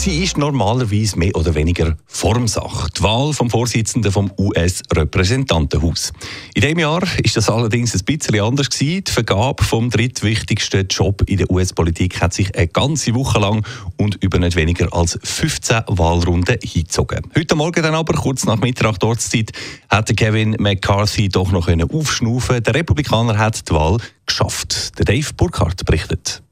Sie ist normalerweise mehr oder weniger Formsache. Die Wahl vom Vorsitzenden vom US-Repräsentantenhaus. In diesem Jahr ist das allerdings ein bisschen anders gewesen. Die Vergabe vom drittwichtigsten Job in der US-Politik hat sich eine ganze Woche lang und über nicht weniger als 15 Wahlrunden hingezogen. Heute Morgen dann aber, kurz nach Mittag Ortszeit, hat Kevin McCarthy doch noch aufschnaufen Der Republikaner hat die Wahl geschafft. Der Dave Burkhardt berichtet.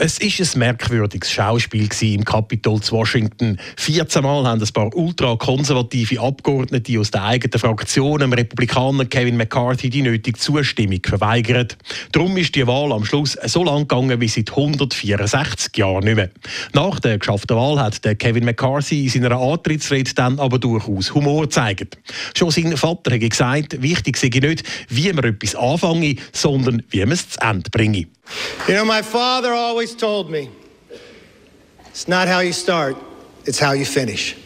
Es ist ein merkwürdiges Schauspiel im Kapitol zu Washington. 14 Mal haben ein paar ultrakonservative Abgeordnete aus der eigenen Fraktion dem Republikaner Kevin McCarthy die nötige Zustimmung verweigert. Darum ist die Wahl am Schluss so lang gegangen wie seit 164 Jahren nicht mehr. Nach der geschafften Wahl hat der Kevin McCarthy in seiner Antrittsrede dann aber durchaus Humor gezeigt. Schon sein Vater hat gesagt, wichtig sei nicht, wie man etwas anfange, sondern wie man es zu Ende bringe. You know, my father always told me it's not how you start, it's how you finish.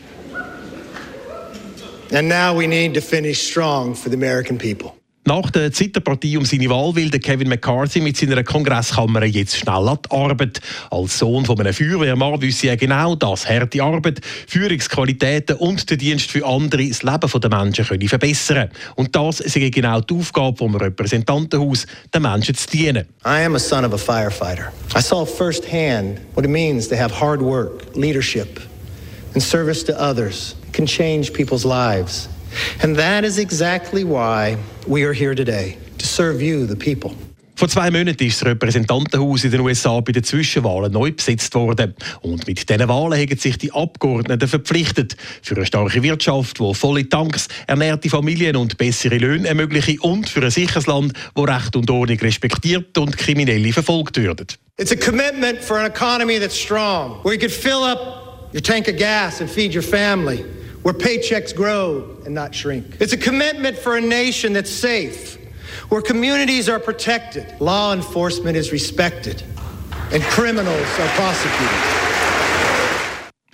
And now we need to finish strong for the American people. Nach der Zitterpartie um seine Wahl will Kevin McCarthy mit seiner Kongresskammer jetzt schnell an die Arbeit. Als Sohn von einem Feuerwehrmann wüsste er genau, dass harte Arbeit, Führungsqualitäten und der Dienst für andere das Leben der Menschen können verbessern Und das ist genau die Aufgabe vom Repräsentantenhaus, den Menschen zu dienen. I am a son of a firefighter. I saw firsthand what it means to have hard work, leadership and service to others can change people's lives. And that is exactly why we are here today, to serve you, the people. Vor zwei Monaten ist das Repräsentantenhaus in den USA bei den Zwischenwahlen neu besetzt worden. Und mit diesen Wahlen haben sich die Abgeordneten verpflichtet, für eine starke Wirtschaft, die volle Tanks, ernährte Familien und bessere Löhne ermöglichen und für ein sicheres Land, wo Recht und Ordnung respektiert und Kriminelle verfolgt werden. It's a commitment for an economy that's strong, where you could fill up your tank of gas and feed your family. Where paychecks grow and not shrink. It's a commitment for a nation that's safe, where communities are protected, law enforcement is respected, and criminals are prosecuted.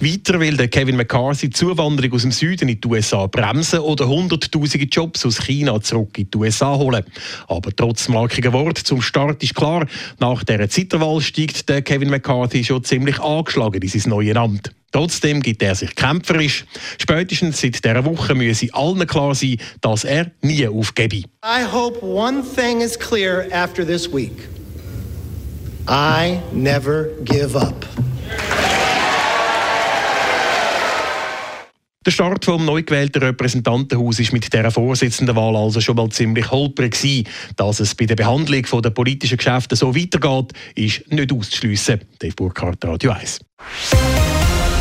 Weiter will der Kevin McCarthy die Zuwanderung aus dem Süden in die USA bremsen oder hunderttausende Jobs aus China zurück in die USA holen. Aber trotz markiger Wort zum Start ist klar, nach dieser Zitterwahl steigt der Kevin McCarthy schon ziemlich angeschlagen in sein neues Amt. Trotzdem gibt er sich kämpferisch. Spätestens seit dieser Woche müsse allen klar sein, dass er nie aufgebe. I hope one thing is clear after this week. I never give up. Der Start vom neu gewählten Repräsentantenhaus ist mit dieser Vorsitzendenwahl also schon mal ziemlich holprig gewesen. Dass es bei der Behandlung der politischen Geschäfte so weitergeht, ist nicht auszuschliessen. Dave Burkhardt, Radio 1.